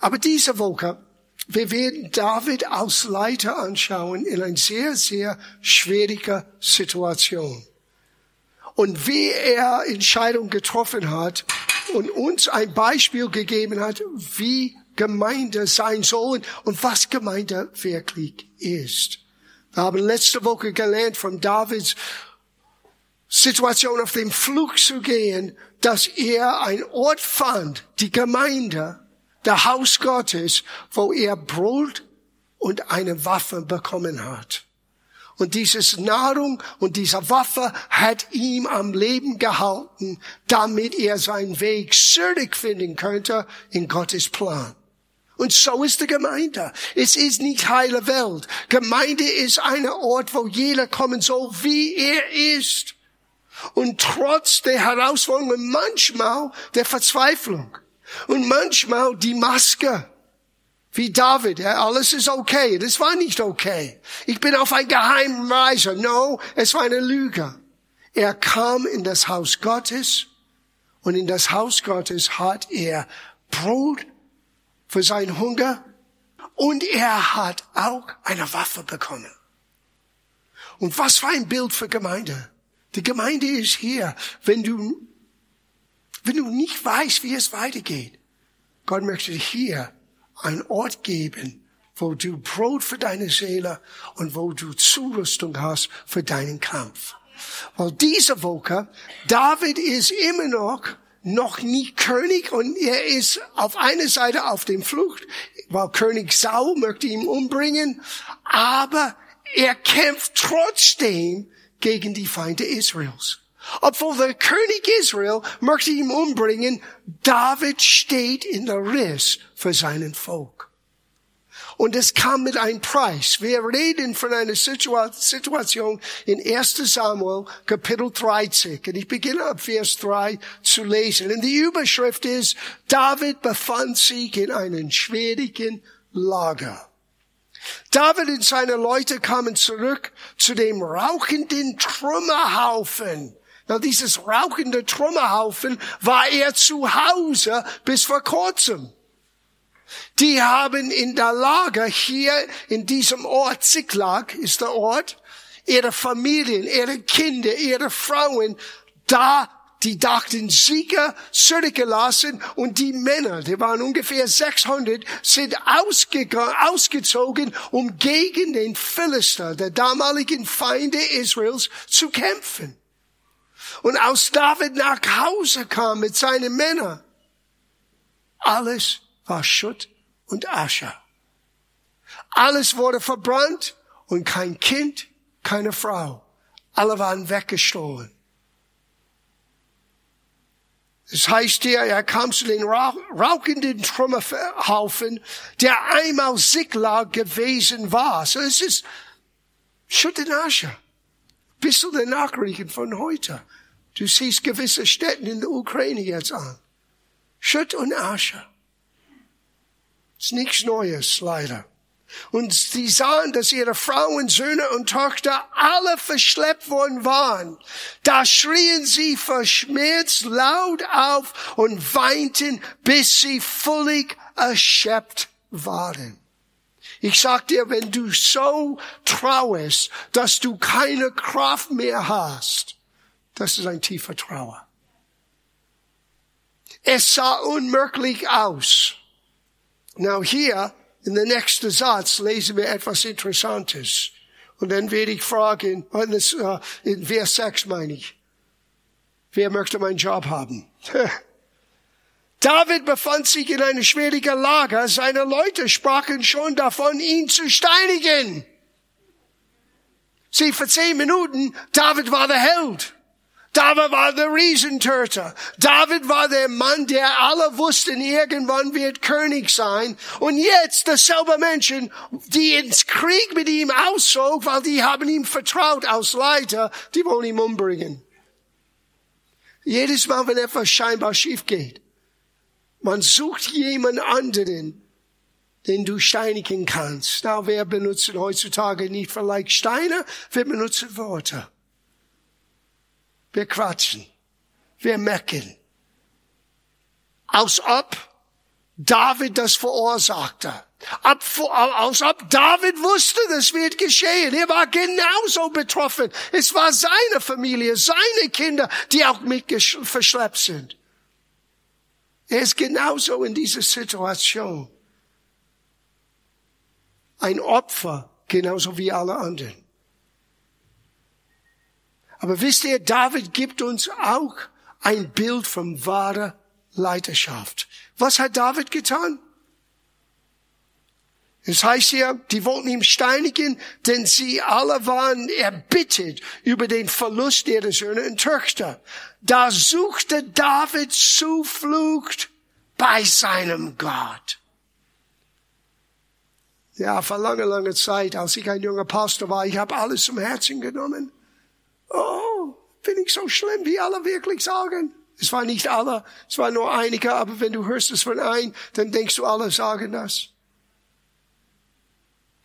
Aber diese Woche, wir werden David als Leiter anschauen in einer sehr, sehr schwierigen Situation. Und wie er Entscheidungen getroffen hat und uns ein Beispiel gegeben hat, wie Gemeinde sein soll und was Gemeinde wirklich ist. Wir haben letzte Woche gelernt von Davids Situation auf dem Flug zu gehen, dass er ein Ort fand, die Gemeinde, der Haus Gottes, wo er Brot und eine Waffe bekommen hat. Und dieses Nahrung und diese Waffe hat ihm am Leben gehalten, damit er seinen Weg zurückfinden könnte in Gottes Plan. Und so ist die Gemeinde. Es ist nicht heile Welt. Gemeinde ist ein Ort, wo jeder kommen soll, wie er ist. Und trotz der Herausforderungen manchmal der Verzweiflung und manchmal die Maske. Wie David, ja, alles ist okay. Das war nicht okay. Ich bin auf ein geheimen Reise. No, es war eine Lüge. Er kam in das Haus Gottes und in das Haus Gottes hat er Brot für seinen Hunger und er hat auch eine Waffe bekommen. Und was für ein Bild für Gemeinde. Die Gemeinde ist hier, wenn du, wenn du nicht weißt, wie es weitergeht. Gott möchte hier einen Ort geben, wo du Brot für deine Seele und wo du Zurüstung hast für deinen Kampf. Weil diese Woche, David ist immer noch noch nie König und er ist auf einer Seite auf dem Flucht, weil König Saul möchte ihn umbringen, aber er kämpft trotzdem gegen die Feinde Israels. Obwohl der König Israel möchte ihn umbringen, David steht in der Riss für seinen Volk. Und es kam mit einem Preis. Wir reden von einer Situation in 1 Samuel Kapitel 13. Und ich beginne ab Vers 3 zu lesen. Und die Überschrift ist, David befand sich in einem schwierigen Lager. David und seine Leute kamen zurück zu dem rauchenden Trümmerhaufen. Na, dieses rauchende Trümmerhaufen war er zu Hause bis vor kurzem. Die haben in der Lager hier in diesem Ort, Ziklag ist der Ort, ihre Familien, ihre Kinder, ihre Frauen da die dachten Sieger zurückgelassen und die Männer, die waren ungefähr 600, sind ausgezogen, um gegen den Philister, der damaligen Feinde Israels, zu kämpfen. Und als David nach Hause kam mit seinen Männern, alles war Schutt und Asche. Alles wurde verbrannt und kein Kind, keine Frau. Alle waren weggestohlen. Das heißt hier, er kam zu den rauchenden Trümmerhaufen, der einmal Siglag gewesen war. So es ist Schutt und Asche. Du der Nachrichten von heute? Du siehst gewisse Städte in der Ukraine jetzt an. Schutt und Asche. Ist nichts Neues, leider. Und sie sahen, dass ihre Frauen, Söhne und Tochter alle verschleppt worden waren. Da schrien sie verschmerzt laut auf und weinten, bis sie völlig erschöpft waren. Ich sag dir, wenn du so trauerst, dass du keine Kraft mehr hast, das ist ein tiefer Trauer. Es sah unmöglich aus. Now hier, in der nächsten Satz lesen wir etwas Interessantes. Und dann werde ich fragen, äh, in Vers 6 meine ich, wer möchte meinen Job haben? David befand sich in einer schwierigen Lage. Seine Leute sprachen schon davon, ihn zu steinigen. Sie, für zehn Minuten, David war der Held. David war der Riesentöter. David war der Mann, der alle wussten, irgendwann wird König sein. Und jetzt dasselbe Menschen, die ins Krieg mit ihm auszog, weil die haben ihm vertraut als Leiter, die wollen ihn umbringen. Jedes Mal, wenn etwas scheinbar schief geht, man sucht jemand anderen, den du steinigen kannst. Na, wer benutzt heutzutage nicht vielleicht Steine? Wir benutzen Worte. Wir quatschen. Wir meckern. Als ob David das verursachte. Ab, aus ob David wusste, das wird geschehen. Er war genauso betroffen. Es war seine Familie, seine Kinder, die auch mit verschleppt sind. Er ist genauso in dieser Situation. Ein Opfer, genauso wie alle anderen. Aber wisst ihr, David gibt uns auch ein Bild von wahrer Leiterschaft. Was hat David getan? Es heißt hier, die wollten ihn steinigen, denn sie alle waren erbittet über den Verlust ihrer Söhne und Töchter. Da suchte David Zuflucht bei seinem Gott. Ja, vor langer, langer Zeit, als ich ein junger Pastor war, ich habe alles zum Herzen genommen. Oh, bin ich so schlimm, wie alle wirklich sagen. Es war nicht alle, es war nur einige, aber wenn du hörst es von ein, dann denkst du, alle sagen das.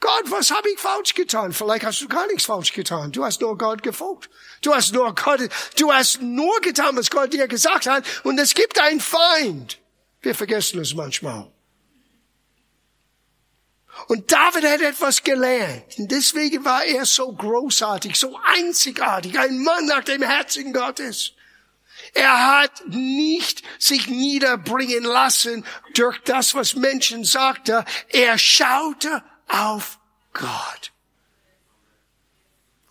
Gott, was habe ich falsch getan? Vielleicht hast du gar nichts falsch getan. Du hast nur Gott gefolgt. Du hast nur Gott, du hast nur getan, was Gott dir gesagt hat. Und es gibt einen Feind. Wir vergessen es manchmal. Und David hat etwas gelernt. Und deswegen war er so großartig, so einzigartig, ein Mann nach dem Herzen Gottes. Er hat nicht sich niederbringen lassen durch das, was Menschen sagten. Er schaute auf Gott.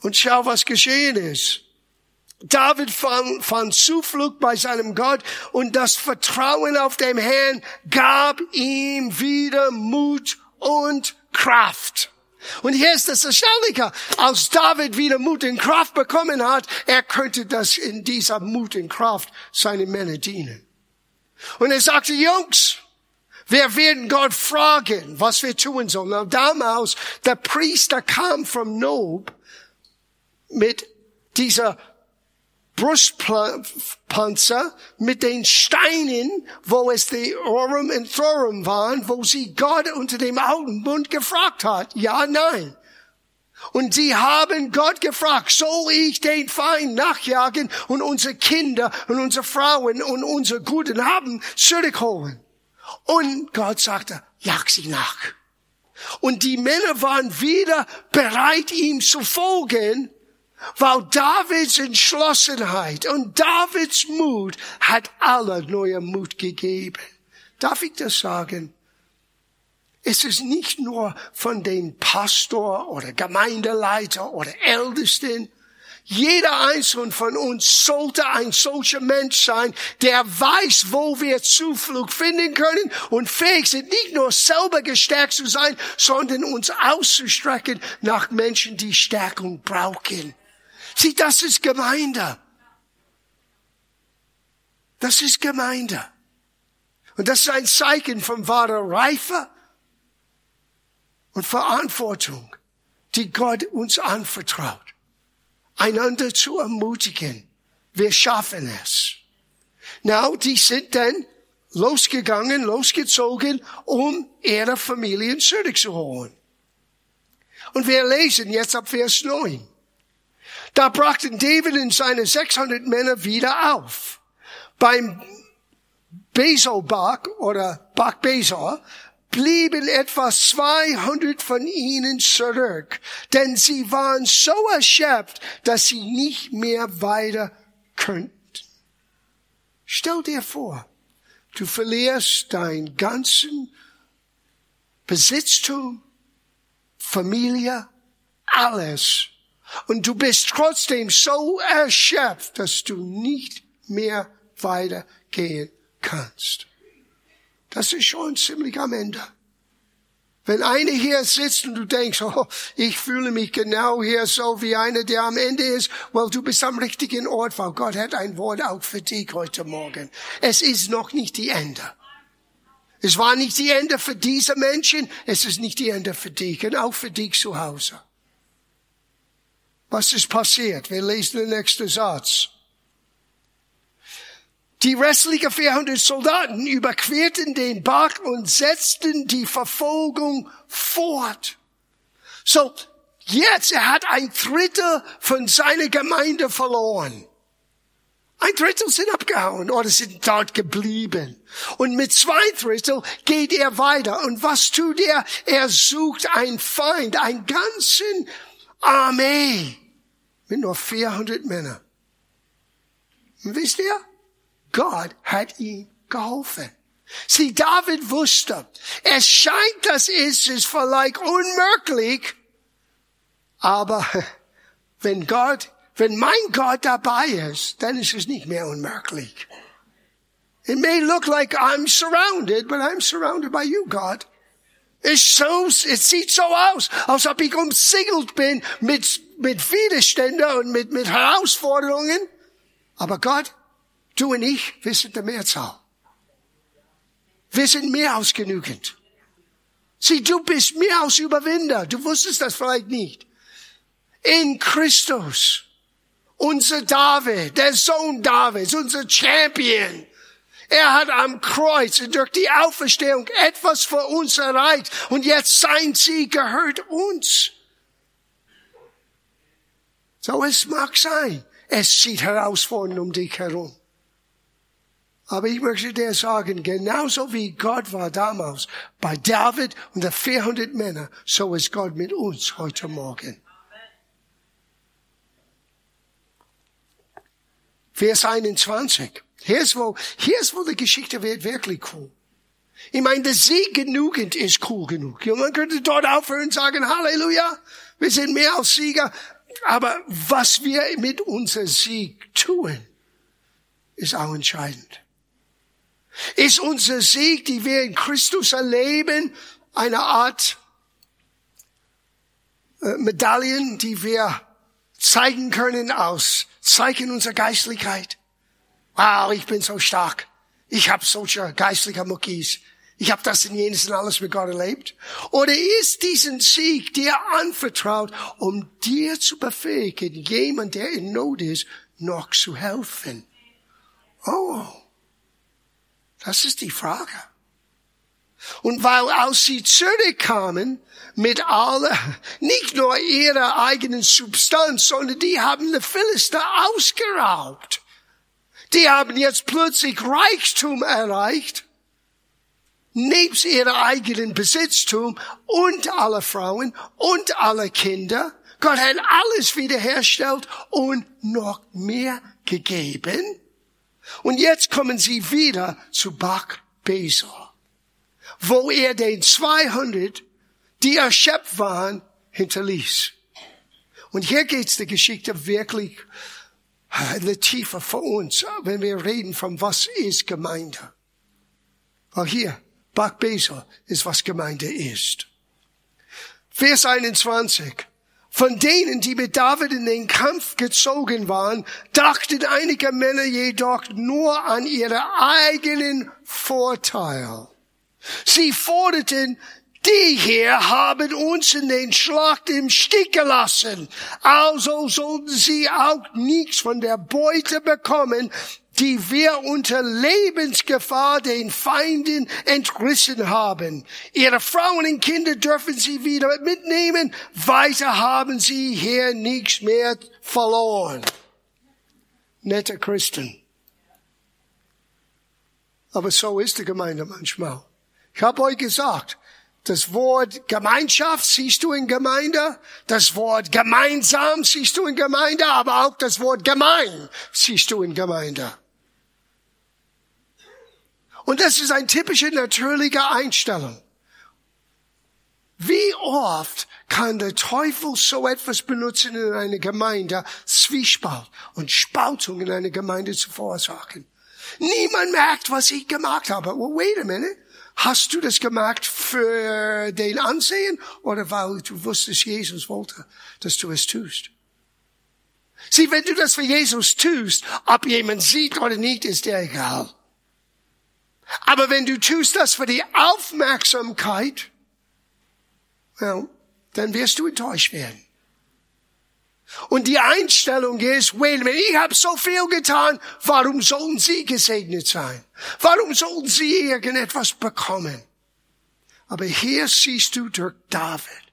Und schau, was geschehen ist. David fand, fand Zuflucht bei seinem Gott und das Vertrauen auf dem Herrn gab ihm wieder Mut und Kraft. Und hier ist das Erstaunliche. Als David wieder Mut und Kraft bekommen hat, er könnte das in dieser Mut und Kraft seine Männer dienen. Und er sagte, Jungs, wir werden Gott fragen, was wir tun sollen. Und damals, der Priester kam vom Nob mit dieser Brustpanzer mit den Steinen, wo es die Orum und Thorum waren, wo sie Gott unter dem alten Bund gefragt hat. Ja, nein. Und sie haben Gott gefragt, soll ich den Feind nachjagen und unsere Kinder und unsere Frauen und unsere Guten haben zurückholen? Und Gott sagte, jag sie nach. Und die Männer waren wieder bereit, ihm zu folgen, weil Davids Entschlossenheit und Davids Mut hat alle neue Mut gegeben. Darf ich das sagen? Es ist nicht nur von den Pastor oder Gemeindeleiter oder Ältesten, jeder einzelne von uns sollte ein solcher Mensch sein, der weiß, wo wir Zuflucht finden können und fähig sind, nicht nur selber gestärkt zu sein, sondern uns auszustrecken nach Menschen, die Stärkung brauchen. Sieh, das ist Gemeinde. Das ist Gemeinde. Und das ist ein Zeichen von wahrer Reife und Verantwortung, die Gott uns anvertraut einander zu ermutigen. Wir schaffen es. Now, die sind dann losgegangen, losgezogen, um ihre Familien zurückzuholen. Und wir lesen jetzt ab Vers 9. Da brachten David und seine 600 Männer wieder auf. Beim Besobach oder Bach Besor blieben etwa 200 von ihnen zurück, denn sie waren so erschöpft, dass sie nicht mehr weiter könnten. Stell dir vor, du verlierst dein ganzen Besitztum, Familie, alles. Und du bist trotzdem so erschöpft, dass du nicht mehr weitergehen kannst. Das ist schon ziemlich am Ende. Wenn einer hier sitzt und du denkst, oh, ich fühle mich genau hier so wie einer, der am Ende ist, well, du bist am richtigen Ort, weil Gott hat ein Wort auch für dich heute Morgen. Es ist noch nicht die Ende. Es war nicht die Ende für diese Menschen, es ist nicht die Ende für dich und auch für dich zu Hause. Was ist passiert? Wir lesen den nächsten Satz. Die restlichen 400 Soldaten überquerten den Bach und setzten die Verfolgung fort. So, jetzt, er hat ein Drittel von seiner Gemeinde verloren. Ein Drittel sind abgehauen oder sind dort geblieben. Und mit zwei Drittel geht er weiter. Und was tut er? Er sucht einen Feind, einen ganzen Armee mit nur 400 Männern. Und wisst ihr? Gott hat ihm geholfen. Sieh, David wusste, es scheint, dass es ist vielleicht unmöglich, aber wenn Gott, wenn mein Gott dabei ist, dann ist es nicht mehr unmöglich. It may look like I'm surrounded, but I'm surrounded by you, God. Es, so, es sieht so aus, als ob ich umsingelt bin mit, mit Widerständen und mit, mit Herausforderungen. Aber Gott, du und ich, wir sind der Mehrzahl. Wir sind mehr als genügend. Sieh, du bist mehr als Überwinder. Du wusstest das vielleicht nicht. In Christus. Unser David, der Sohn Davids, unser Champion. Er hat am Kreuz durch die Auferstehung etwas für uns erreicht und jetzt sein Sieg gehört uns. So es mag sein, es sieht herausfordernd um dich herum. Aber ich möchte dir sagen, genauso wie Gott war damals bei David und der 400 Männer, so ist Gott mit uns heute Morgen. Vers 21. Hier ist wo, hier ist wo die Geschichte wird wirklich cool. Ich meine, der Sieg genügend ist cool genug. man könnte dort aufhören und sagen, Halleluja, wir sind mehr als Sieger. Aber was wir mit unserem Sieg tun, ist auch entscheidend. Ist unser Sieg, die wir in Christus erleben, eine Art äh, Medaillen, die wir zeigen können aus Zeichen unserer Geistlichkeit? Wow, ich bin so stark. Ich habe solche geistliche Muckis. Ich habe das in jenes und alles mit Gott erlebt. Oder ist diesen Sieg dir anvertraut, um dir zu befähigen, jemand, der in Not ist, noch zu helfen? Oh, das ist die Frage. Und weil als sie zurückkamen mit aller, nicht nur ihrer eigenen Substanz, sondern die haben die Philister ausgeraubt. Die haben jetzt plötzlich Reichtum erreicht, nebst ihrer eigenen Besitztum und alle Frauen und alle Kinder. Gott hat alles wiederherstellt und noch mehr gegeben. Und jetzt kommen sie wieder zu Bach Besor, wo er den 200, die erschöpft waren, hinterließ. Und hier geht's der Geschichte wirklich eine Tiefe für uns, wenn wir reden von was ist Gemeinde. Weil hier, Bach Besor ist, was Gemeinde ist. Vers 21. Von denen, die mit David in den Kampf gezogen waren, dachten einige Männer jedoch nur an ihren eigenen Vorteil. Sie forderten, die hier haben uns in den Schlacht im Stich gelassen. Also sollten sie auch nichts von der Beute bekommen, die wir unter Lebensgefahr den Feinden entrissen haben. Ihre Frauen und Kinder dürfen sie wieder mitnehmen. Weiter haben sie hier nichts mehr verloren. Nette Christen. Aber so ist die Gemeinde manchmal. Ich habe euch gesagt, das Wort Gemeinschaft siehst du in Gemeinde, das Wort gemeinsam siehst du in Gemeinde, aber auch das Wort gemein siehst du in Gemeinde. Und das ist eine typische natürliche Einstellung. Wie oft kann der Teufel so etwas benutzen in einer Gemeinde, Zwiespalt und Spaltung in einer Gemeinde zu verursachen? Niemand merkt, was ich gemacht habe. Well, wait a minute. Hast du das gemacht für den Ansehen oder weil du wusstest, Jesus wollte, dass du es tust? Sieh, wenn du das für Jesus tust, ob jemand sieht oder nicht, ist dir egal. Aber wenn du tust das für die Aufmerksamkeit, well, dann wirst du enttäuscht werden. Und die Einstellung ist, wait a minute, ich habe so viel getan, warum sollen Sie gesegnet sein? Warum sollen Sie irgendetwas bekommen? Aber hier siehst du durch David,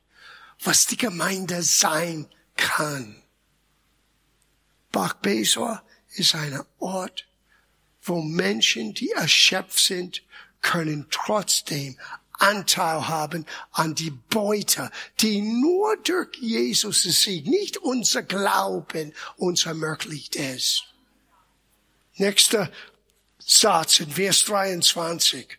was die Gemeinde sein kann. Bach Besor ist ein Ort, wo Menschen, die erschöpft sind, können trotzdem Anteil haben an die Beute, die nur durch Jesus Sieg, nicht unser Glauben, uns ermöglicht ist. Nächster Satz in Vers 23.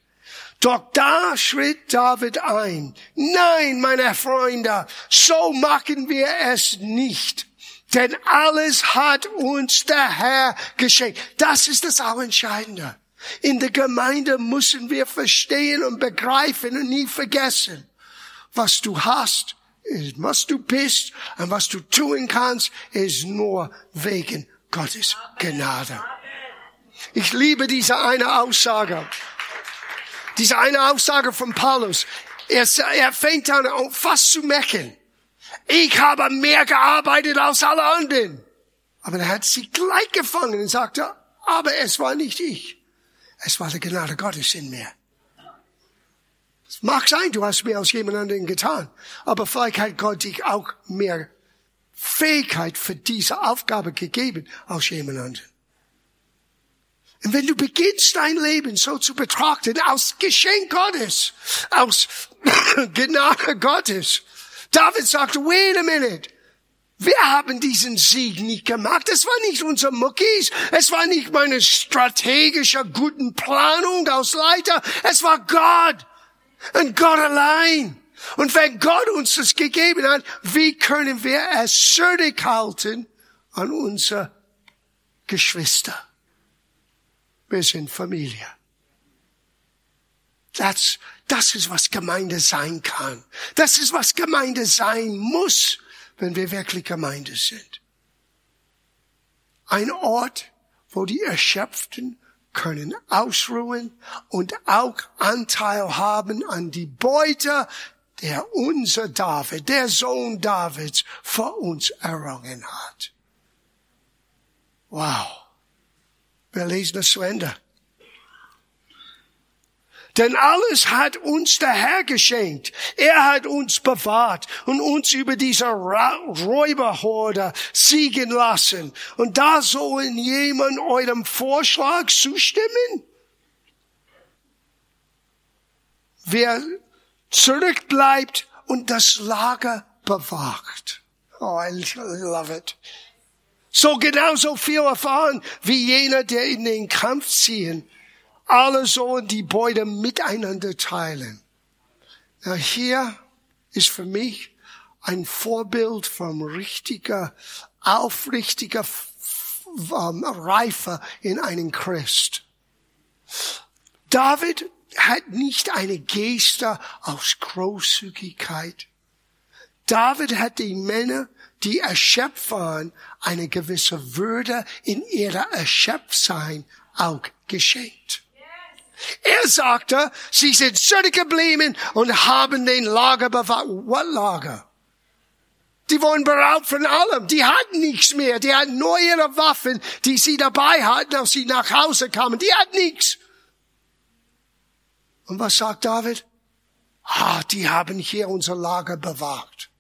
Doch da schritt David ein. Nein, meine Freunde, so machen wir es nicht. Denn alles hat uns der Herr geschenkt. Das ist das Entscheidende. In der Gemeinde müssen wir verstehen und begreifen und nie vergessen, was du hast, ist, was du bist und was du tun kannst, ist nur wegen Gottes Gnade. Ich liebe diese eine Aussage. Diese eine Aussage von Paulus. Er, er fängt an, fast zu mecken. Ich habe mehr gearbeitet als alle anderen. Aber er hat sie gleich gefangen und sagte, aber es war nicht ich. Es war die Gnade Gottes in mir. Es mag sein, du hast mehr als jemand anderen getan. Aber vielleicht hat Gott dich auch mehr Fähigkeit für diese Aufgabe gegeben als jemand anderen. Und wenn du beginnst dein Leben so zu betrachten, aus Geschenk Gottes, aus Gnade Gottes, David sagte, wait a minute. Wir haben diesen Sieg nicht gemacht. Es war nicht unser Muckis. Es war nicht meine strategische guten Planung aus Leiter. Es war Gott. Und Gott allein. Und wenn Gott uns das gegeben hat, wie können wir es halten an unsere Geschwister? Wir sind Familie. Das, das ist, was Gemeinde sein kann. Das ist, was Gemeinde sein muss, wenn wir wirklich Gemeinde sind. Ein Ort, wo die Erschöpften können ausruhen und auch Anteil haben an die Beute, der unser David, der Sohn Davids, vor uns errungen hat. Wow. Wir lesen das zu Ende. Denn alles hat uns der Herr geschenkt. Er hat uns bewahrt und uns über diese Räuberhorde siegen lassen. Und da soll jemand eurem Vorschlag zustimmen? Wer zurückbleibt und das Lager bewacht. Oh, I love it so genauso viel erfahren wie jener, der in den Kampf ziehen. Alle sollen die Beute miteinander teilen. Na, hier ist für mich ein Vorbild vom richtiger, aufrichtiger um, Reife in einen Christ. David hat nicht eine Geste aus Großzügigkeit. David hat die Männer die erschöpft waren, eine gewisse Würde in ihrer Erschöpfsein auch geschenkt. Er sagte, sie sind zurückgeblieben und haben den Lager bewahrt. What Lager? Die wurden beraubt von allem. Die hatten nichts mehr. Die hatten nur ihre Waffen, die sie dabei hatten, als sie nach Hause kamen. Die hatten nichts. Und was sagt David? Ah, die haben hier unser Lager bewahrt.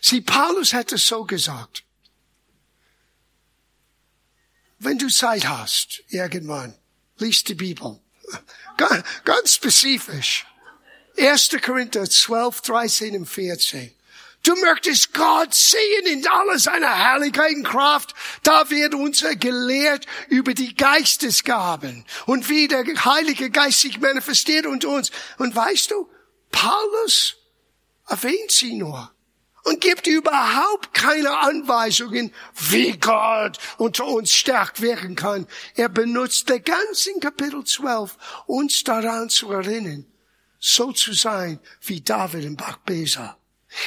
Sieh, Paulus hätte so gesagt. Wenn du Zeit hast, irgendwann, liest die Bibel. Ganz spezifisch. 1. Korinther 12, 13 und 14. Du möchtest Gott sehen in aller seiner Herrlichkeit und Kraft. Da wird uns gelehrt über die Geistesgaben und wie der Heilige Geist sich manifestiert unter uns. Und weißt du, Paulus erwähnt sie nur und gibt überhaupt keine Anweisungen, wie Gott unter uns stark wirken kann. Er benutzt den ganzen Kapitel 12, uns daran zu erinnern, so zu sein wie David in Bachbesa.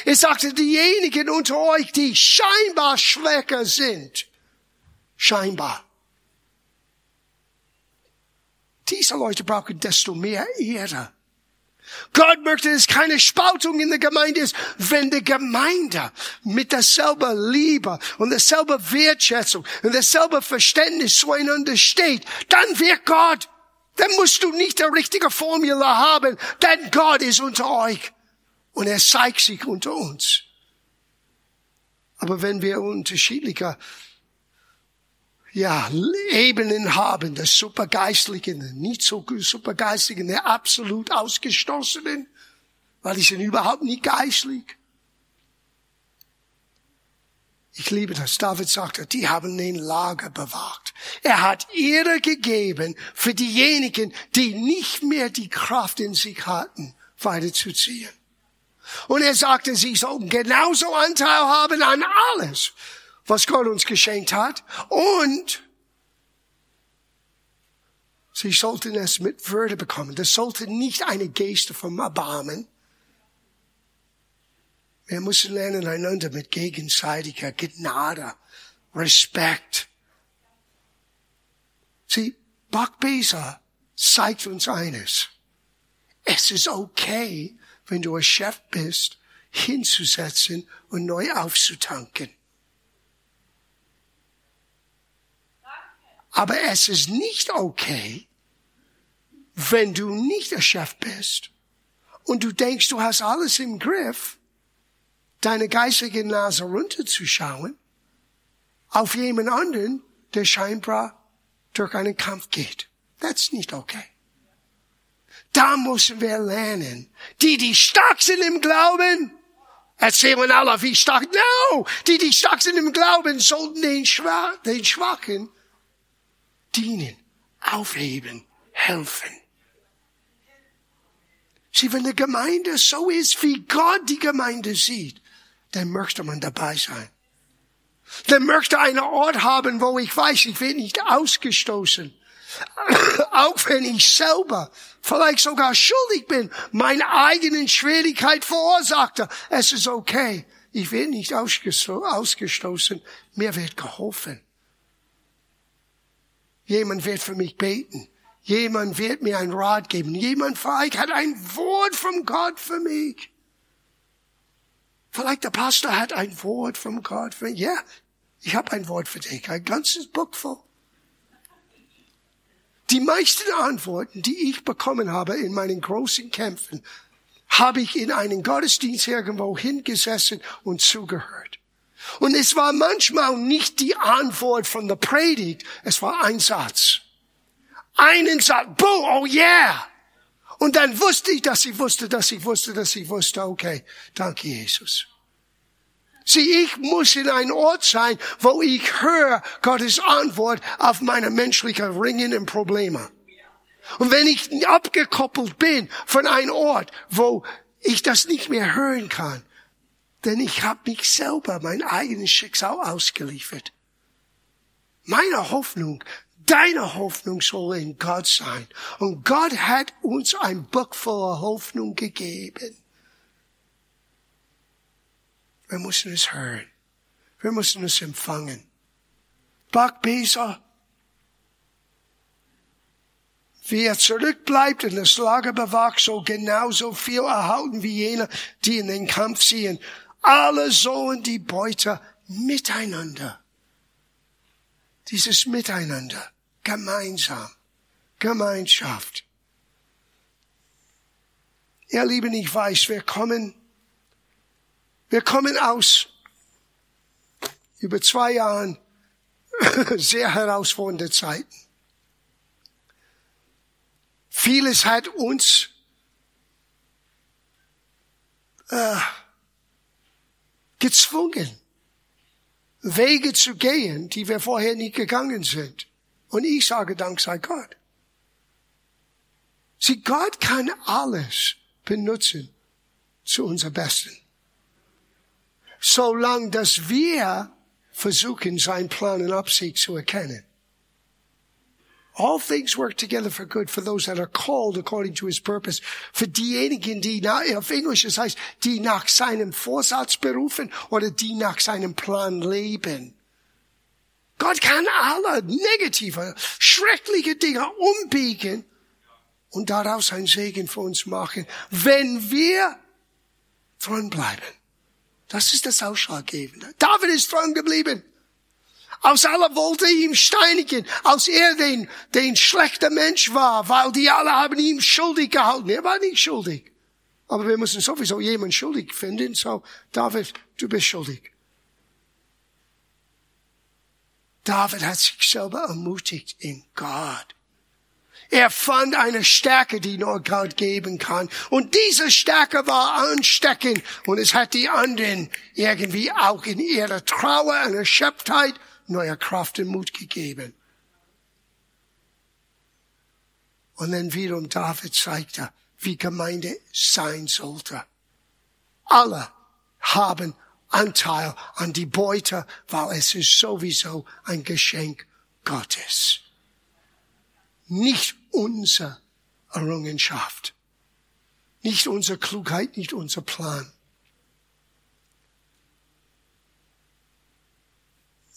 Er sagte, diejenigen unter euch, die scheinbar schwächer sind, scheinbar, diese Leute brauchen desto mehr Ehre Gott möchte, dass keine Spaltung in der Gemeinde ist, wenn die Gemeinde mit derselben Liebe und derselben Wertschätzung und derselben Verständnis zueinander steht, dann wird Gott. Dann musst du nicht die richtige Formel haben, denn Gott ist unter euch und er zeigt sich unter uns. Aber wenn wir unterschiedliche ja, Ebenen haben, das Supergeistlichen, nicht so Supergeistlichen, der absolut Ausgestoßenen, weil die sind überhaupt nicht geistlich. Ich liebe das. David sagte, die haben den Lager bewahrt. Er hat Ehre gegeben für diejenigen, die nicht mehr die Kraft in sich hatten, weiterzuziehen. Und er sagte, sie sollten genauso Anteil haben an alles, was Gott uns geschenkt hat. Und sie sollten es mit Würde bekommen. Das sollte nicht eine Geste vom Erbarmen. Wir müssen lernen, einander mit gegenseitiger Gnade, Respekt. Sie, Backbeser zeigt uns eines. Es ist okay, wenn du ein Chef bist, hinzusetzen und neu aufzutanken. Aber es ist nicht okay, wenn du nicht der Chef bist und du denkst, du hast alles im Griff, deine geistige Nase runterzuschauen auf jemand anderen, der scheinbar durch einen Kampf geht. Ist nicht okay. Da müssen wir lernen. Die, die stark sind im Glauben, erzählen alle, wie stark. No! Die, die stark sind im Glauben, sollten den, Schwa den Schwachen dienen, aufheben, helfen. Sie, wenn die Gemeinde so ist, wie Gott die Gemeinde sieht, dann möchte man dabei sein. Dann möchte einen Ort haben, wo ich weiß, ich werde nicht ausgestoßen. Auch wenn ich selber vielleicht sogar schuldig bin, meine eigenen Schwierigkeit verursachte. Es ist okay. Ich werde nicht ausgestoßen. Mir wird geholfen. Jemand wird für mich beten. Jemand wird mir ein Rat geben. Jemand vielleicht hat ein Wort von Gott für mich. Vielleicht der Pastor hat ein Wort von Gott für mich. Ja, ich habe ein Wort für dich. Ein ganzes Buch voll. Die meisten Antworten, die ich bekommen habe in meinen großen Kämpfen, habe ich in einen Gottesdienst irgendwo hingesessen und zugehört. Und es war manchmal nicht die Antwort von der Predigt, es war ein Satz. Einen Satz, boom, oh yeah. Und dann wusste ich, dass ich wusste, dass ich wusste, dass ich wusste, okay, danke Jesus. Sieh, ich muss in ein Ort sein, wo ich höre Gottes Antwort auf meine menschlichen Ringen und Probleme. Und wenn ich abgekoppelt bin von einem Ort, wo ich das nicht mehr hören kann, denn ich habe mich selber mein eigenes Schicksal ausgeliefert. Meine Hoffnung, deine Hoffnung soll in Gott sein. Und Gott hat uns ein Buch voller Hoffnung gegeben. Wir müssen es hören. Wir müssen es empfangen. Backbeser, Wer zurückbleibt und das Lager bewahrt, soll genauso viel erhalten wie jene, die in den Kampf ziehen. Alle sollen die Beute miteinander. Dieses Miteinander. Gemeinsam. Gemeinschaft. Ihr Lieben, ich weiß, wir kommen, wir kommen aus über zwei Jahren sehr herausfordernde Zeiten. Vieles hat uns äh, gezwungen, Wege zu gehen, die wir vorher nie gegangen sind. Und ich sage Dank sei Gott. Sie, Gott kann alles benutzen zu unser Besten. Solange, dass wir versuchen, seinen Plan und Absicht zu erkennen. All things work together for good for those that are called according to his purpose. Für diejenigen, die nach, auf Englisch, das heißt, die nach seinem Vorsatz berufen oder die nach seinem Plan leben. Gott kann alle negative, schreckliche Dinge umbiegen und daraus ein Segen für uns machen, wenn wir dranbleiben. Das ist das Ausschlaggebende. David ist dran geblieben. Aus aller wollte ihm steinigen, als er den, den schlechter Mensch war, weil die alle haben ihm schuldig gehalten. Er war nicht schuldig. Aber wir müssen sowieso jemanden schuldig finden, so David, du bist schuldig. David hat sich selber ermutigt in Gott. Er fand eine Stärke, die nur Gott geben kann. Und diese Stärke war ansteckend. Und es hat die anderen irgendwie auch in ihrer Trauer und Erschöpftheit neue Kraft und Mut gegeben. Und dann wiederum David zeigte, wie Gemeinde sein sollte. Alle haben Anteil an die Beute, weil es ist sowieso ein Geschenk Gottes. Nicht unsere Errungenschaft. Nicht unsere Klugheit, nicht unser Plan.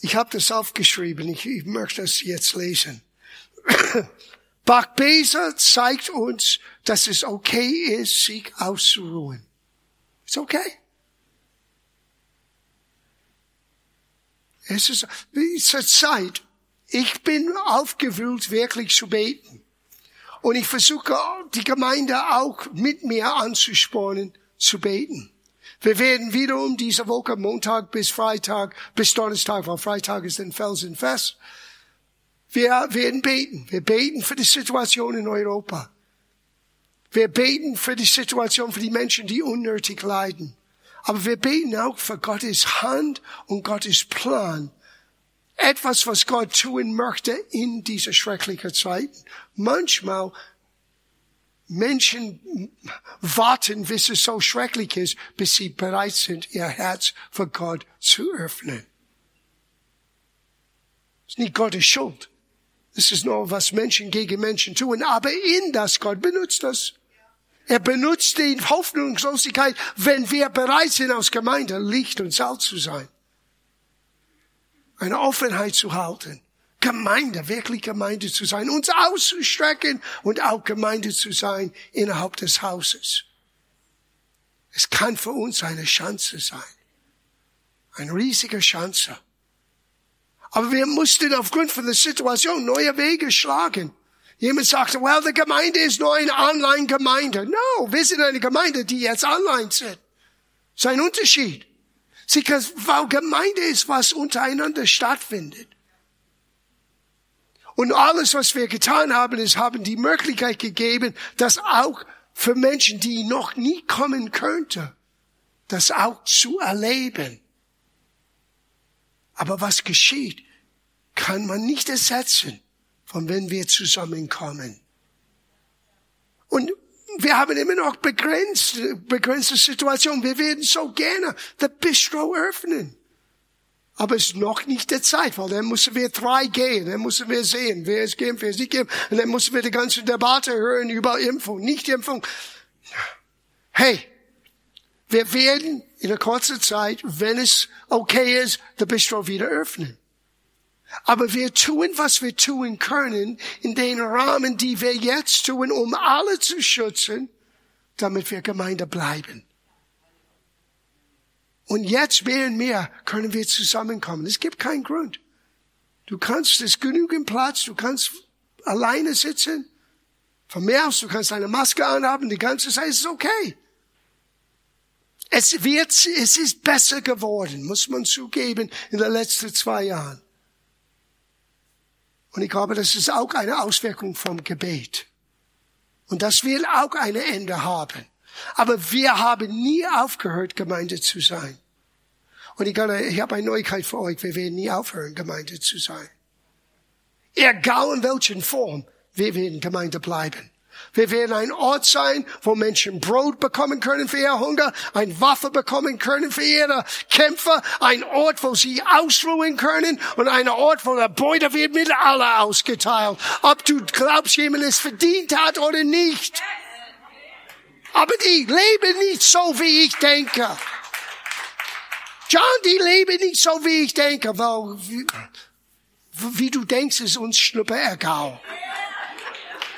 Ich habe das aufgeschrieben, ich, ich möchte es jetzt lesen. Bachbeser zeigt uns, dass es okay ist, sich auszuruhen. Ist okay. Es ist zur Zeit. Ich bin aufgewühlt, wirklich zu beten. Und ich versuche, die Gemeinde auch mit mir anzuspornen, zu beten. Wir werden wiederum diese Woche, Montag bis Freitag, bis Donnerstag, weil Freitag ist ein Felsenfest, wir werden beten. Wir beten für die Situation in Europa. Wir beten für die Situation für die Menschen, die unnötig leiden. Aber wir beten auch für Gottes Hand und Gottes Plan. Etwas, was Gott tun möchte in dieser schrecklichen Zeit. Manchmal Menschen warten, bis es so schrecklich ist, bis sie bereit sind, ihr Herz für Gott zu öffnen. Das ist nicht Gottes Schuld. Das ist nur, was Menschen gegen Menschen tun. Aber in das Gott benutzt das. Er benutzt die Hoffnungslosigkeit, wenn wir bereit sind, aus Gemeinde Licht und Salz zu sein. Eine Offenheit zu halten. Gemeinde, wirklich Gemeinde zu sein, uns auszustrecken und auch Gemeinde zu sein innerhalb des Hauses. Es kann für uns eine Chance sein. Eine riesige Chance. Aber wir mussten aufgrund von der Situation neue Wege schlagen. Jemand sagte, well, die Gemeinde ist nur eine Online-Gemeinde. No, wir sind eine Gemeinde, die jetzt online sind. Das ist ein Unterschied. Sie, weil Gemeinde ist, was untereinander stattfindet. Und alles, was wir getan haben, ist, haben die Möglichkeit gegeben, dass auch für Menschen, die noch nie kommen könnten, das auch zu erleben. Aber was geschieht, kann man nicht ersetzen, von wenn wir zusammenkommen. Und wir haben immer noch begrenzte, begrenzte Situationen. Wir werden so gerne das Bistro öffnen. Aber es ist noch nicht der Zeit, weil dann müssen wir drei gehen, dann müssen wir sehen, wer ist geimpft, wer ist nicht geimpft, und dann müssen wir die ganze Debatte hören über Impfung, Nicht-Impfung. Hey, wir werden in einer kurzen Zeit, wenn es okay ist, das Bistro wieder öffnen. Aber wir tun, was wir tun können, in den Rahmen, die wir jetzt tun, um alle zu schützen, damit wir Gemeinde bleiben. Und jetzt mehr und mehr können wir zusammenkommen. Es gibt keinen Grund. Du kannst, es genügend Platz, du kannst alleine sitzen. Von mir aus, du kannst eine Maske anhaben, die ganze Zeit ist okay. Es wird, es ist besser geworden, muss man zugeben, in den letzten zwei Jahren. Und ich glaube, das ist auch eine Auswirkung vom Gebet. Und das will auch ein Ende haben. Aber wir haben nie aufgehört, Gemeinde zu sein. Und ich, kann, ich habe eine Neuigkeit für euch. Wir werden nie aufhören, Gemeinde zu sein. Egal in welchen Form, wir werden Gemeinde bleiben. Wir werden ein Ort sein, wo Menschen Brot bekommen können für ihr Hunger, ein Waffe bekommen können für ihre Kämpfe, ein Ort, wo sie ausruhen können und ein Ort, wo der Beute wird mit aller ausgeteilt. Ob du glaubst, jemand es verdient hat oder nicht. Aber die leben nicht so, wie ich denke. John, die leben nicht so, wie ich denke, weil wie, wie du denkst, ist uns schnuppe egal.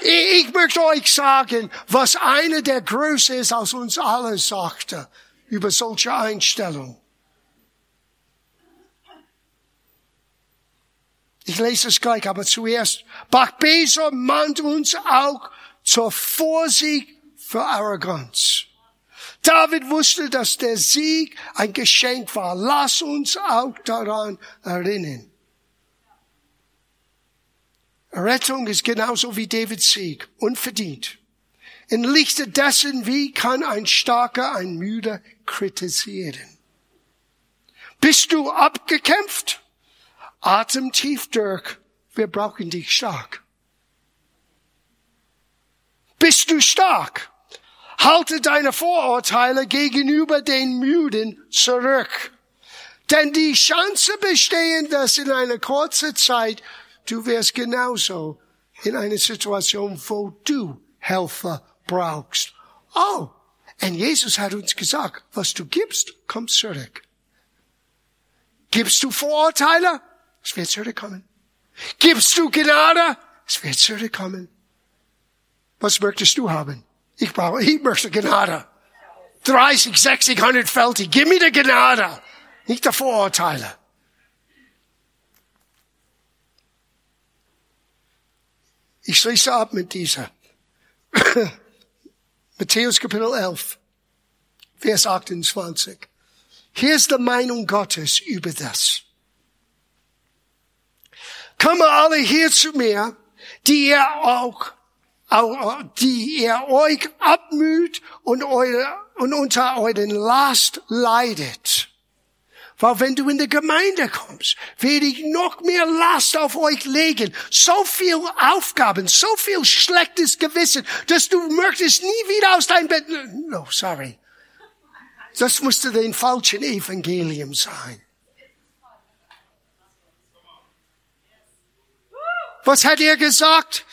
Ich möchte euch sagen, was einer der Größe ist, als uns alle sagte, über solche Einstellung. Ich lese es gleich, aber zuerst. Bachbeser mahnt uns auch zur Vorsicht für Arroganz. David wusste, dass der Sieg ein Geschenk war. Lass uns auch daran erinnern. Rettung ist genauso wie Davids Sieg, unverdient. In Lichte dessen, wie kann ein Starker ein Müder kritisieren? Bist du abgekämpft? Atemtief, Dirk. Wir brauchen dich stark. Bist du stark? Halte deine Vorurteile gegenüber den Müden zurück. Denn die Chance bestehen, dass in einer kurzen Zeit du wirst genauso in einer Situation, wo du Helfer brauchst. Oh, und Jesus hat uns gesagt, was du gibst, kommt zurück. Gibst du Vorurteile? Es wird zurückkommen. Gibst du Gnade? Es wird zurückkommen. Was möchtest du haben? Ich brauche, ich möchte Gnade. 30, 60, 100 fältig. Gib mir die Gnade. Nicht die Vorurteile. Ich schließe ab mit dieser. Matthäus Kapitel 11, Vers 28. Hier ist die Meinung Gottes über das. Kommen alle hier zu mir, die ihr auch, die ihr euch abmüht und, eure, und unter euren Last leidet. Weil wenn du in die Gemeinde kommst, werde ich noch mehr Last auf euch legen. So viel Aufgaben, so viel schlechtes Gewissen, dass du möchtest nie wieder aus deinem Bett. No, sorry. Das musste den falschen Evangelium sein. Was hat er gesagt?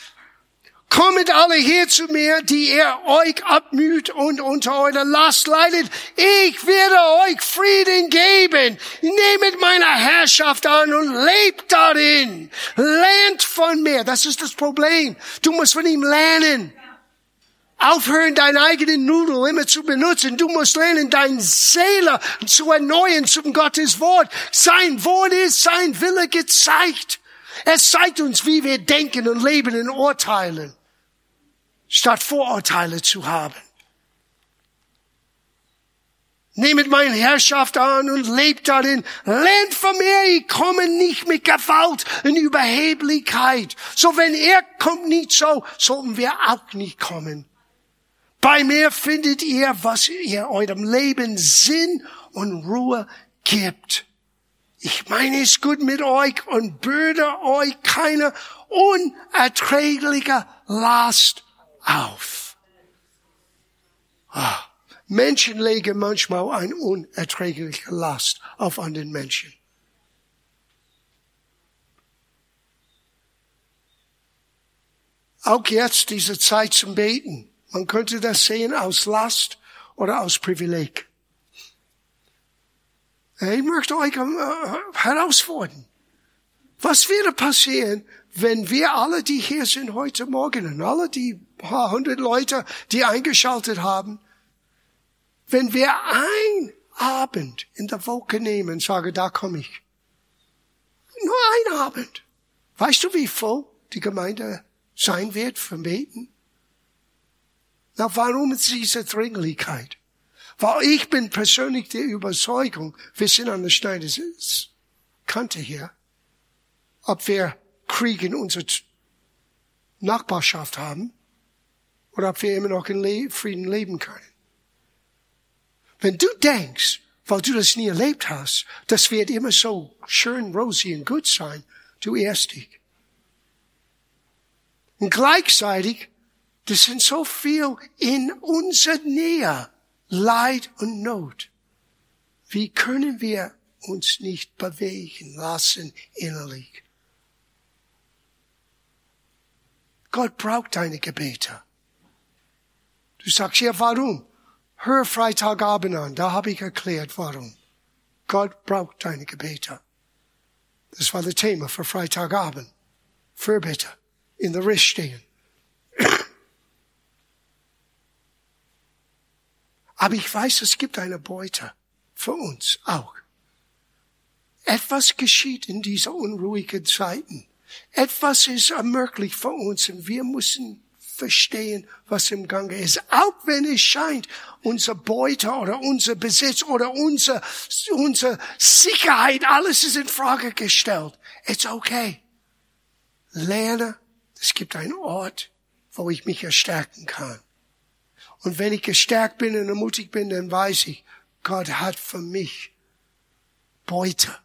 Kommet alle her zu mir, die ihr euch abmüht und unter eurer Last leidet. Ich werde euch Frieden geben. Nehmet meine Herrschaft an und lebt darin. Lernt von mir. Das ist das Problem. Du musst von ihm lernen. Aufhören, deine eigenen Nudel immer zu benutzen. Du musst lernen, dein Seele zu erneuern zum Gottes Wort. Sein Wort ist sein Wille gezeigt. Es zeigt uns, wie wir denken und leben und urteilen statt Vorurteile zu haben. Nehmet meine Herrschaft an und lebt darin. Lernt von mir, ich komme nicht mit Gewalt und Überheblichkeit. So wenn er kommt nicht so, sollten wir auch nicht kommen. Bei mir findet ihr, was ihr eurem Leben Sinn und Ruhe gibt. Ich meine es gut mit euch und bürde euch keine unerträgliche Last auf. Ah, Menschen legen manchmal eine unerträgliche Last auf anderen Menschen. Auch jetzt diese Zeit zum Beten. Man könnte das sehen aus Last oder aus Privileg. Ich möchte euch äh, herausfordern. Was würde passieren, wenn wir alle, die hier sind heute Morgen und alle die paar hundert Leute, die eingeschaltet haben, wenn wir ein Abend in der Woche nehmen und sagen, da komme ich. Nur ein Abend. Weißt du, wie voll die Gemeinde sein wird für Beten? Na, warum ist diese Dringlichkeit? Weil ich bin persönlich der Überzeugung, wir sind an der Stein des Kante hier, ob wir Krieg in unserer Nachbarschaft haben oder ob wir immer noch in Frieden leben können. Wenn du denkst, weil du das nie erlebt hast, das wird immer so schön, rosy und gut sein, du irrst dich. Und gleichzeitig, das sind so viel in unserer Nähe, Leid und Not. Wie können wir uns nicht bewegen lassen innerlich? Gott braucht deine Gebete. Du sagst, ja, warum? Hör Freitagabend an, da habe ich erklärt, warum. Gott braucht deine Gebete. Das war das Thema für Freitagabend. Fürbitte. In der Richt stehen. Aber ich weiß, es gibt eine Beute für uns auch. Etwas geschieht in dieser unruhigen Zeiten. Etwas ist möglich für uns und wir müssen verstehen, was im Gange ist. Auch wenn es scheint, unser Beute oder unser Besitz oder unser, unsere Sicherheit, alles ist in Frage gestellt. It's okay. Lerne Es gibt einen Ort, wo ich mich erstärken kann. Und wenn ich gestärkt bin und ermutigt bin, dann weiß ich, Gott hat für mich Beute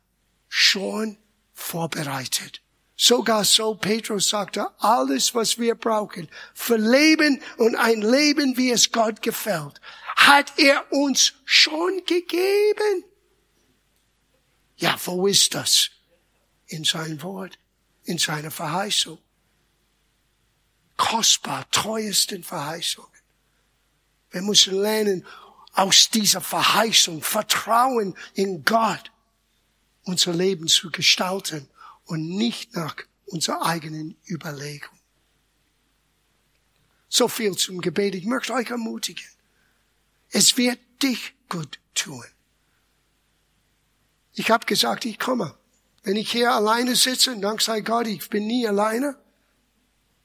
schon vorbereitet. Sogar so, Petrus sagte, alles, was wir brauchen für Leben und ein Leben, wie es Gott gefällt, hat er uns schon gegeben. Ja, wo ist das? In sein Wort, in seiner Verheißung. Kostbar, treuesten Verheißungen. Wir müssen lernen, aus dieser Verheißung, Vertrauen in Gott, unser Leben zu gestalten und nicht nach unserer eigenen Überlegung. So viel zum Gebet. Ich möchte euch ermutigen. Es wird dich gut tun. Ich habe gesagt, ich komme. Wenn ich hier alleine sitze, dank sei Gott, ich bin nie alleine.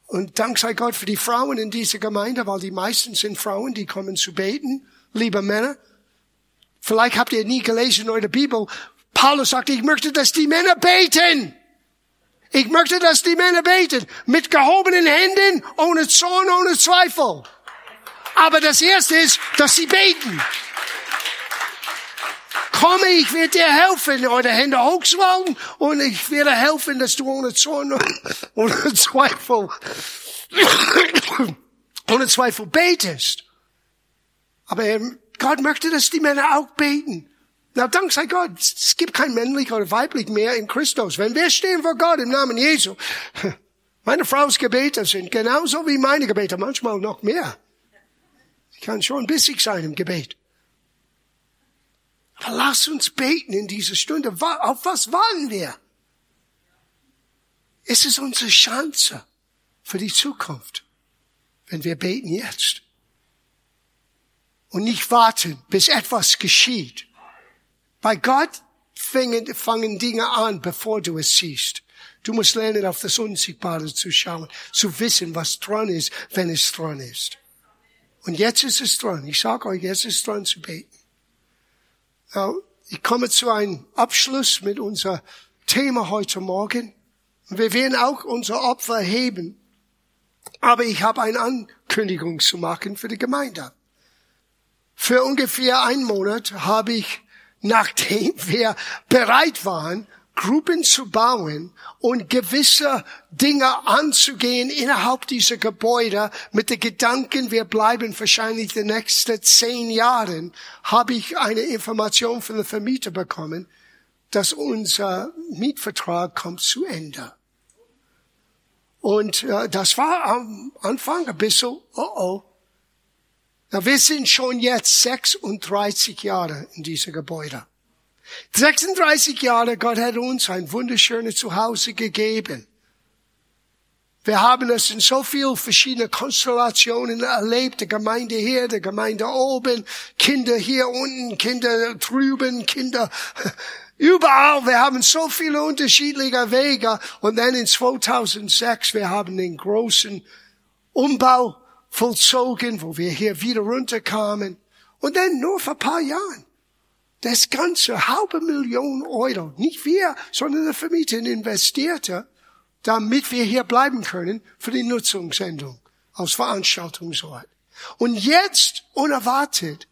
Und dank sei Gott für die Frauen in dieser Gemeinde, weil die meisten sind Frauen, die kommen zu beten, liebe Männer. Vielleicht habt ihr nie gelesen in eurer Bibel. Paulus sagt, ich möchte, dass die Männer beten. Ich möchte, dass die Männer beten. Mit gehobenen Händen, ohne Zorn, ohne Zweifel. Aber das erste ist, dass sie beten. Komme, ich werde dir helfen, eure Hände hochzuhalten und ich werde helfen, dass du ohne Zorn ohne Zweifel, ohne Zweifel betest. Aber Gott möchte, dass die Männer auch beten. Na, dank sei Gott, es gibt kein männlich oder weiblich mehr in Christus. Wenn wir stehen vor Gott im Namen Jesu, meine Frau's Gebete sind genauso wie meine Gebete, manchmal noch mehr. Ich kann schon bissig sein im Gebet. Aber lass uns beten in dieser Stunde. Auf was warten wir? Es ist unsere Chance für die Zukunft, wenn wir beten jetzt. Und nicht warten, bis etwas geschieht. Bei Gott fangen, fangen Dinge an, bevor du es siehst. Du musst lernen, auf das Unsichtbare zu schauen, zu wissen, was dran ist, wenn es dran ist. Und jetzt ist es dran. Ich sage euch, jetzt ist es dran zu beten. Ich komme zu einem Abschluss mit unser Thema heute Morgen. Wir werden auch unser Opfer heben. Aber ich habe eine Ankündigung zu machen für die Gemeinde. Für ungefähr einen Monat habe ich, nachdem wir bereit waren, Gruppen zu bauen und gewisse Dinge anzugehen innerhalb dieser Gebäude mit den Gedanken, wir bleiben wahrscheinlich die nächsten zehn Jahren, habe ich eine Information von der Vermieter bekommen, dass unser Mietvertrag kommt zu Ende. Und äh, das war am Anfang ein bisschen, oh oh. Na, wir sind schon jetzt 36 Jahre in dieser Gebäude. 36 Jahre, Gott hat uns ein wunderschönes Zuhause gegeben. Wir haben es in so viel verschiedene Konstellationen erlebt. Die Gemeinde hier, die Gemeinde oben, Kinder hier unten, Kinder drüben, Kinder überall. Wir haben so viele unterschiedliche Wege. Und dann in 2006, wir haben den großen Umbau vollzogen, wo wir hier wieder runterkamen. Und dann nur vor paar Jahren das ganze halbe Million Euro, nicht wir, sondern der Vermieter investierte, damit wir hier bleiben können für die Nutzungssendung aus Veranstaltungsort. Und jetzt, unerwartet,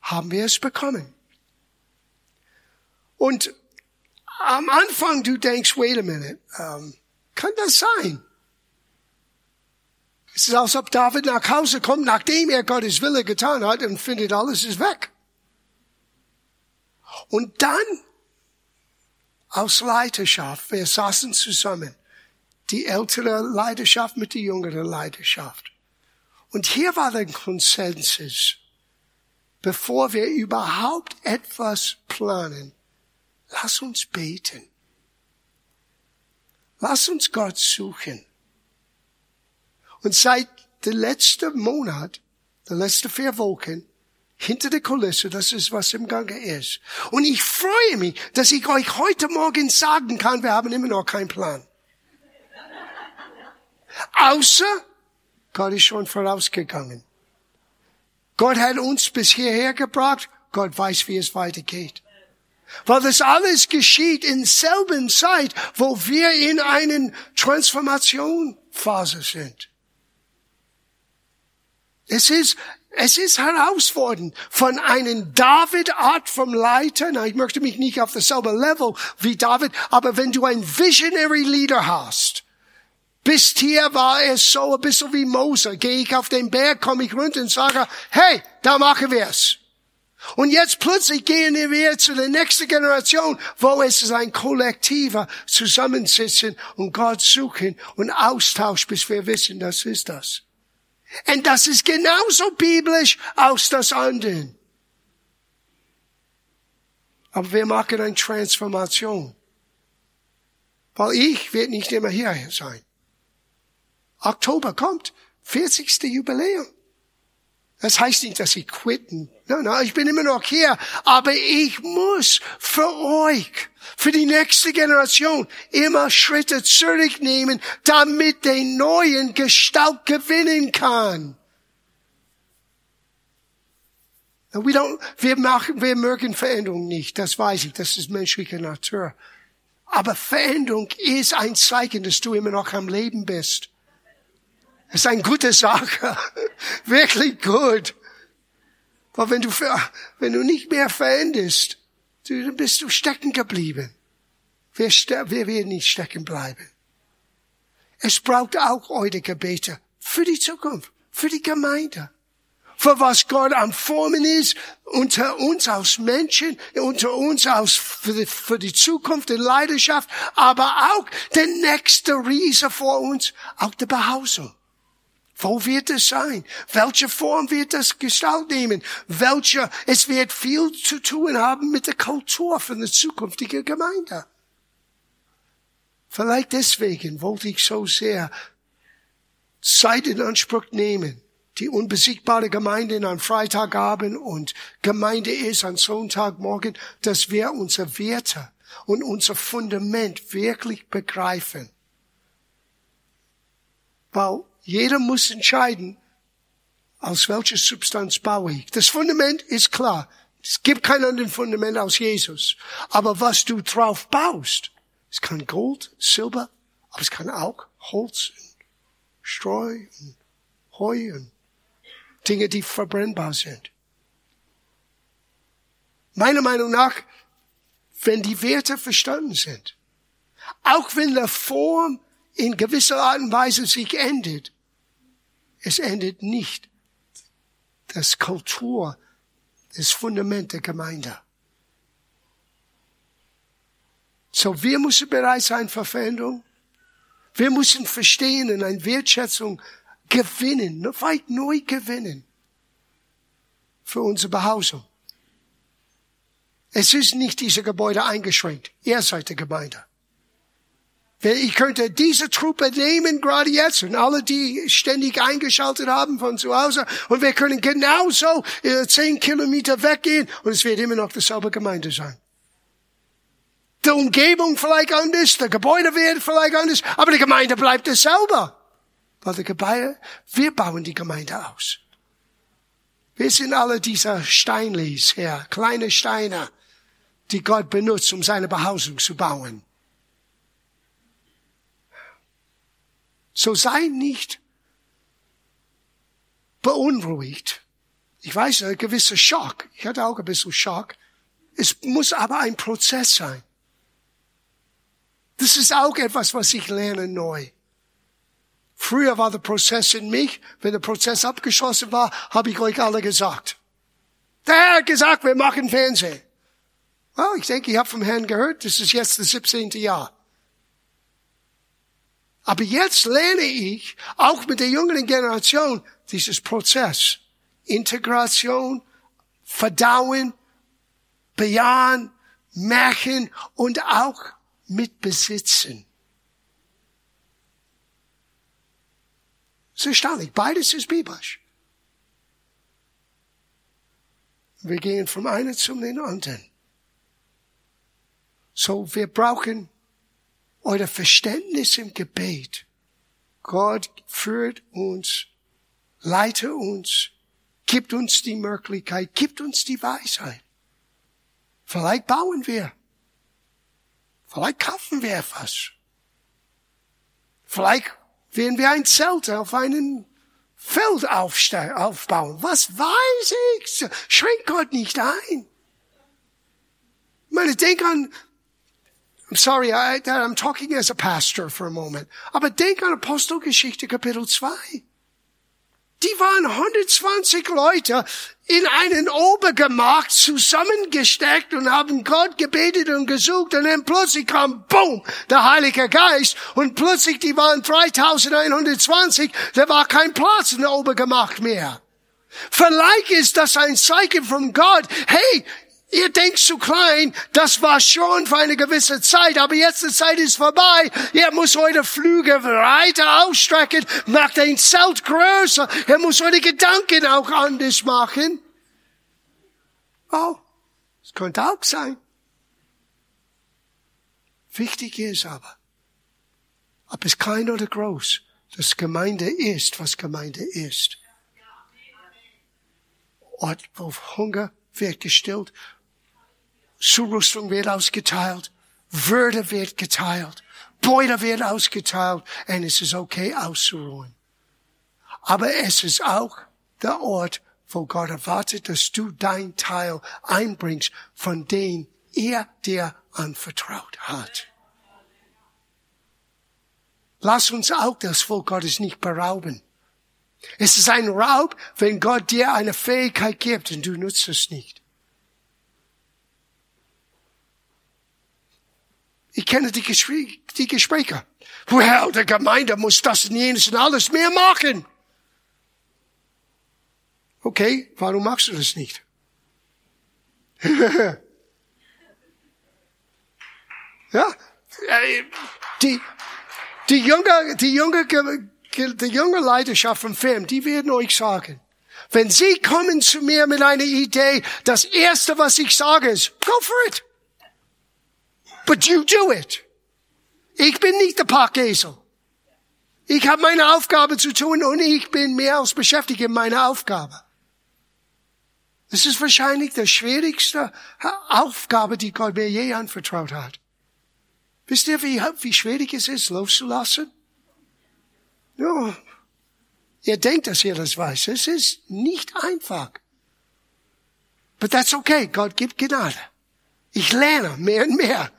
haben wir es bekommen. Und am Anfang du denkst, wait a minute, um, kann das sein? Es ist, als ob David nach Hause kommt, nachdem er Gottes Wille getan hat und findet, alles ist weg. Und dann aus Leidenschaft, wir saßen zusammen, die ältere Leidenschaft mit der jüngeren Leidenschaft. Und hier war der Konsensus, bevor wir überhaupt etwas planen, lass uns beten. Lass uns Gott suchen. Und seit der letzten Monat, der letzten vier Wochen, hinter der Kulisse, das ist, was im Gange ist. Und ich freue mich, dass ich euch heute Morgen sagen kann, wir haben immer noch keinen Plan. Außer, Gott ist schon vorausgegangen. Gott hat uns bis hierher gebracht. Gott weiß, wie es weitergeht. Weil das alles geschieht in selben Zeit, wo wir in einen Transformation Phase sind. Es ist, es ist herausfordernd von einem David-Art vom Leiter. Na, ich möchte mich nicht auf dasselbe Level wie David, aber wenn du ein Visionary Leader hast, bis hier war es so ein bisschen wie Mose. Gehe ich auf den Berg, komme ich runter und sage, hey, da machen wir's. Und jetzt plötzlich gehen wir zu der nächsten Generation, wo es ist ein kollektiver Zusammensitzen und Gott suchen und Austausch, bis wir wissen, das ist das. Und das ist genauso biblisch aus das anderen. Aber wir machen eine Transformation. Weil ich werde nicht immer hier sein. Oktober kommt, 40. Jubiläum. Das heißt nicht, dass ich quitten. Nein, nein, ich bin immer noch hier. Aber ich muss für euch, für die nächste Generation immer Schritte zurücknehmen, damit den neuen Gestalt gewinnen kann. We don't, wir machen, wir mögen Veränderung nicht. Das weiß ich. Das ist menschliche Natur. Aber Veränderung ist ein Zeichen, dass du immer noch am Leben bist. Das ist eine gute Sache. Wirklich gut. Aber wenn du, wenn du nicht mehr veränderst, dann bist du stecken geblieben. Wir, wir werden nicht stecken bleiben. Es braucht auch eure Gebete für die Zukunft, für die Gemeinde, für was Gott am Formen ist, unter uns als Menschen, unter uns als für die, für die Zukunft in Leidenschaft, aber auch der nächste Riese vor uns, auch der Behausung. Wo wird es sein? Welche Form wird das Gestalt nehmen? Welche, es wird viel zu tun haben mit der Kultur von der zukünftigen Gemeinde. Vielleicht deswegen wollte ich so sehr Zeit in Anspruch nehmen, die unbesiegbare Gemeinde an Freitagabend und Gemeinde ist an Sonntagmorgen, dass wir unsere Werte und unser Fundament wirklich begreifen. Weil jeder muss entscheiden, aus welcher Substanz baue ich. Das Fundament ist klar. Es gibt kein anderes Fundament aus Jesus. Aber was du drauf baust, es kann Gold, Silber, aber es kann auch Holz, und Streu und Heu und Dinge, die verbrennbar sind. Meiner Meinung nach, wenn die Werte verstanden sind, auch wenn der Form in gewisser Art und Weise sich endet. Es endet nicht das Kultur, das Fundament der Gemeinde. So, wir müssen bereit sein für Veränderung. Wir müssen verstehen und eine Wertschätzung gewinnen, weit neu gewinnen für unsere Behausung. Es ist nicht diese Gebäude eingeschränkt. Ihr seid die Gemeinde. Ich könnte diese Truppe nehmen, gerade jetzt, und alle, die ständig eingeschaltet haben von zu Hause, und wir können genauso äh, zehn Kilometer weggehen, und es wird immer noch dieselbe Gemeinde sein. Die Umgebung vielleicht anders, der Gebäude wird vielleicht anders, aber die Gemeinde bleibt dasselbe. Weil die Gebäude, wir bauen die Gemeinde aus. Wir sind alle diese Steinleys her, kleine Steine, die Gott benutzt, um seine Behausung zu bauen. So sei nicht beunruhigt. Ich weiß, ein gewisser Schock. Ich hatte auch ein bisschen Schock. Es muss aber ein Prozess sein. Das ist auch etwas, was ich lerne neu. Früher war der Prozess in mich. Wenn der Prozess abgeschlossen war, habe ich euch alle gesagt. Der Herr hat gesagt, wir machen Fernsehen. Well, ich denke, ich habe vom Herrn gehört, das ist jetzt das 17. Jahr. Aber jetzt lerne ich, auch mit der jüngeren Generation, dieses Prozess. Integration, Verdauen, Bejahen, Märchen und auch mit Besitzen. Das ist erstaunlich. Beides ist biblisch. Wir gehen vom einen zum den anderen. So, wir brauchen euer Verständnis im Gebet. Gott führt uns, leite uns, gibt uns die Möglichkeit, gibt uns die Weisheit. Vielleicht bauen wir. Vielleicht kaufen wir etwas. Vielleicht werden wir ein Zelt auf einem Feld aufbauen. Was weiß ich? Schränkt Gott nicht ein. Ich meine, denk an, I'm sorry, I, I'm talking as a pastor for a moment. Aber denk an Apostelgeschichte Kapitel 2. Die waren 120 Leute in einen Obergemach zusammengesteckt und haben Gott gebetet und gesucht und dann plötzlich kam, boom, der Heilige Geist und plötzlich, die waren 3120, da war kein Platz in der Obergemach mehr. Vielleicht ist das ein Zeichen von Gott. Hey, Ihr denkt zu klein, das war schon für eine gewisse Zeit, aber jetzt die Zeit ist vorbei. Ihr muss eure Flüge weiter ausstrecken, macht ein Zelt größer. Ihr muss eure Gedanken auch anders machen. Oh, es könnte auch sein. Wichtig ist aber, ob es klein oder groß, dass Gemeinde ist, was Gemeinde ist. Ort, wo Hunger wird gestillt, Zurüstung wird ausgeteilt, Würde wird geteilt, Beute wird ausgeteilt und es ist okay auszuruhen. Aber es ist auch der Ort, wo Gott erwartet, dass du dein Teil einbringst, von dem er dir anvertraut hat. Lass uns auch das Volk Gottes nicht berauben. Es ist ein Raub, wenn Gott dir eine Fähigkeit gibt und du nutzt es nicht. Ich kenne die, Gespräche, die Gespräche. Well, der Gemeinde muss das und jenes und alles mehr machen. Okay, warum machst du das nicht? ja, äh, die, die junge, die junge, die junge Leidenschaft vom Film, die werden euch sagen, wenn sie kommen zu mir mit einer Idee, das erste, was ich sage, ist, go for it. But you do it. Ich bin nicht der Parkesel. Ich habe meine Aufgabe zu tun und ich bin mehr als beschäftigt in meiner Aufgabe. Das ist wahrscheinlich die schwierigste Aufgabe, die Gott mir je anvertraut hat. Wisst ihr, wie, wie schwierig es ist, loszulassen? Ja. Ihr denkt, dass ihr das weiß. Es ist nicht einfach. But that's okay. Gott gibt Gnade. Ich lerne mehr und mehr.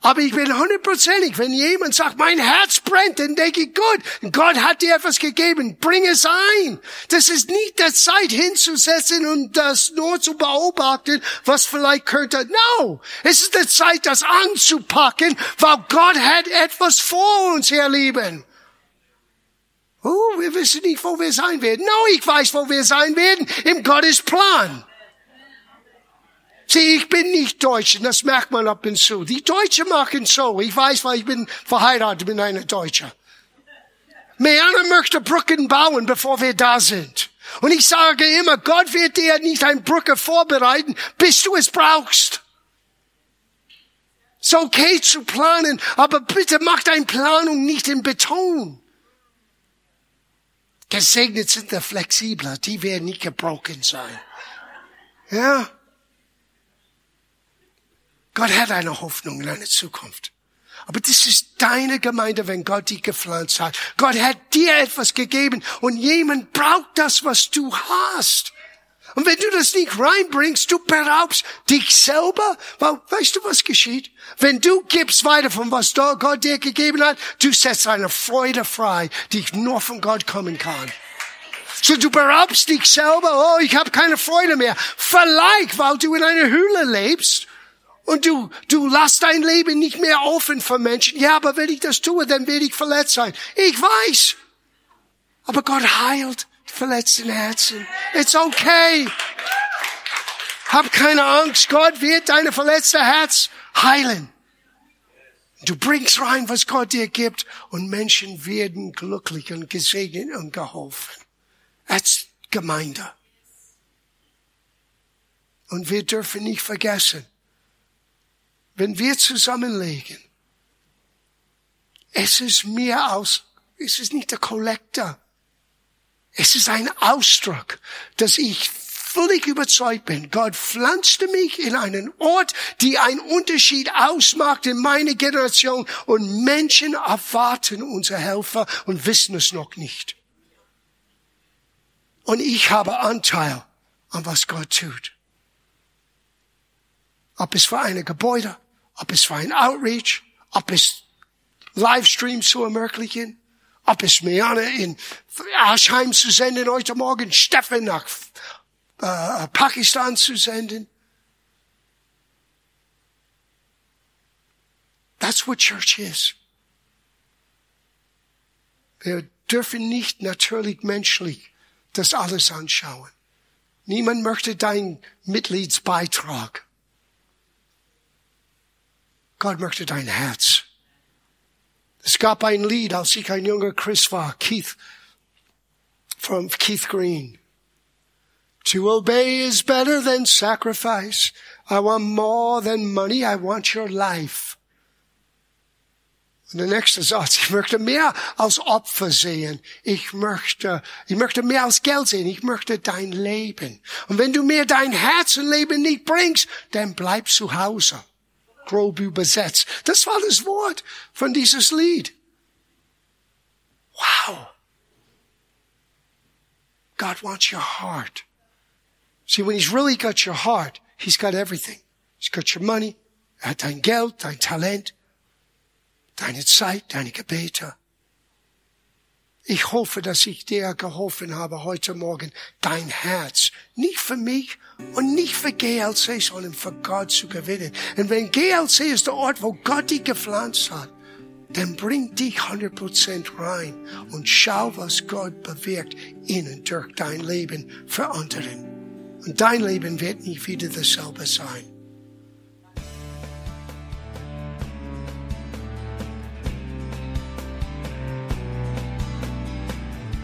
Aber ich bin hundertprozentig, wenn jemand sagt, mein Herz brennt, dann denke ich, gut, Gott hat dir etwas gegeben, bring es ein. Das ist nicht der Zeit hinzusetzen und das nur zu beobachten, was vielleicht könnte. No, es ist der Zeit, das anzupacken, weil Gott hat etwas vor uns, ihr Lieben. Oh, wir wissen nicht, wo wir sein werden. No, ich weiß, wo wir sein werden, im Gottes Plan. Sieh, ich bin nicht Deutsch, und das merkt man ab und zu. Die Deutschen machen so. Ich weiß, weil ich bin verheiratet mit einer Deutschen. Meana möchte Brücken bauen, bevor wir da sind. Und ich sage immer, Gott wird dir nicht eine Brücke vorbereiten, bis du es brauchst. Es ist okay zu planen, aber bitte mach deine Planung nicht in Beton. Gesegnet sind die Flexibler, die werden nicht gebrochen sein. Ja? Gott hat eine Hoffnung in eine Zukunft. Aber das ist deine Gemeinde, wenn Gott die gepflanzt hat. Gott hat dir etwas gegeben und jemand braucht das, was du hast. Und wenn du das nicht reinbringst, du beraubst dich selber. Weil, weißt du, was geschieht? Wenn du gibst weiter von was Gott dir gegeben hat, du setzt eine Freude frei, die nur von Gott kommen kann. So du beraubst dich selber, oh, ich habe keine Freude mehr. Vielleicht, weil du in einer Höhle lebst und du, du lass dein Leben nicht mehr offen für Menschen. Ja, aber wenn ich das tue, dann werde ich verletzt sein. Ich weiß. Aber Gott heilt verletzten Herzen. It's okay. Hab keine Angst. Gott wird deine verletzte Herz heilen. Du bringst rein, was Gott dir gibt und Menschen werden glücklich und gesegnet und geholfen. Als Gemeinde. Und wir dürfen nicht vergessen, wenn wir zusammenlegen, es ist mehr aus, es ist nicht der Kollektor. Es ist ein Ausdruck, dass ich völlig überzeugt bin, Gott pflanzte mich in einen Ort, die einen Unterschied ausmacht in meiner Generation und Menschen erwarten unsere Helfer und wissen es noch nicht. Und ich habe Anteil an was Gott tut. Ob es für eine Gebäude, ob es für ein Outreach, ob es Livestream zu ermöglichen, ob es Meane in Aschheim zu senden heute Morgen, Steffen nach äh, Pakistan zu senden. That's what church is. Wir dürfen nicht natürlich menschlich das alles anschauen. Niemand möchte deinen Mitgliedsbeitrag. Gott möchte dein Herz. Es gab ein Lied, als ich ein junger Christ war, Keith, from Keith Green. To obey is better than sacrifice. I want more than money. I want your life. Und der nächste Satz, ich möchte mehr als Opfer sehen. Ich möchte, ich möchte mehr als Geld sehen. Ich möchte dein Leben. Und wenn du mir dein Herzenleben nicht bringst, dann bleib zu Hause grob übersetzt. Das war das Wort von dieses Lied. Wow. God wants your heart. See, when he's really got your heart, he's got everything. He's got your money, dein Geld, dein Talent, deine Zeit, deine Gebete. Ich hoffe, dass ich dir geholfen habe heute Morgen, dein Herz nicht für mich und nicht für GLC, sondern für Gott zu gewinnen. Und wenn GLC ist der Ort, wo Gott dich gepflanzt hat, dann bring dich 100% rein und schau, was Gott bewirkt in und durch dein Leben für anderen. Und dein Leben wird nicht wieder dasselbe sein.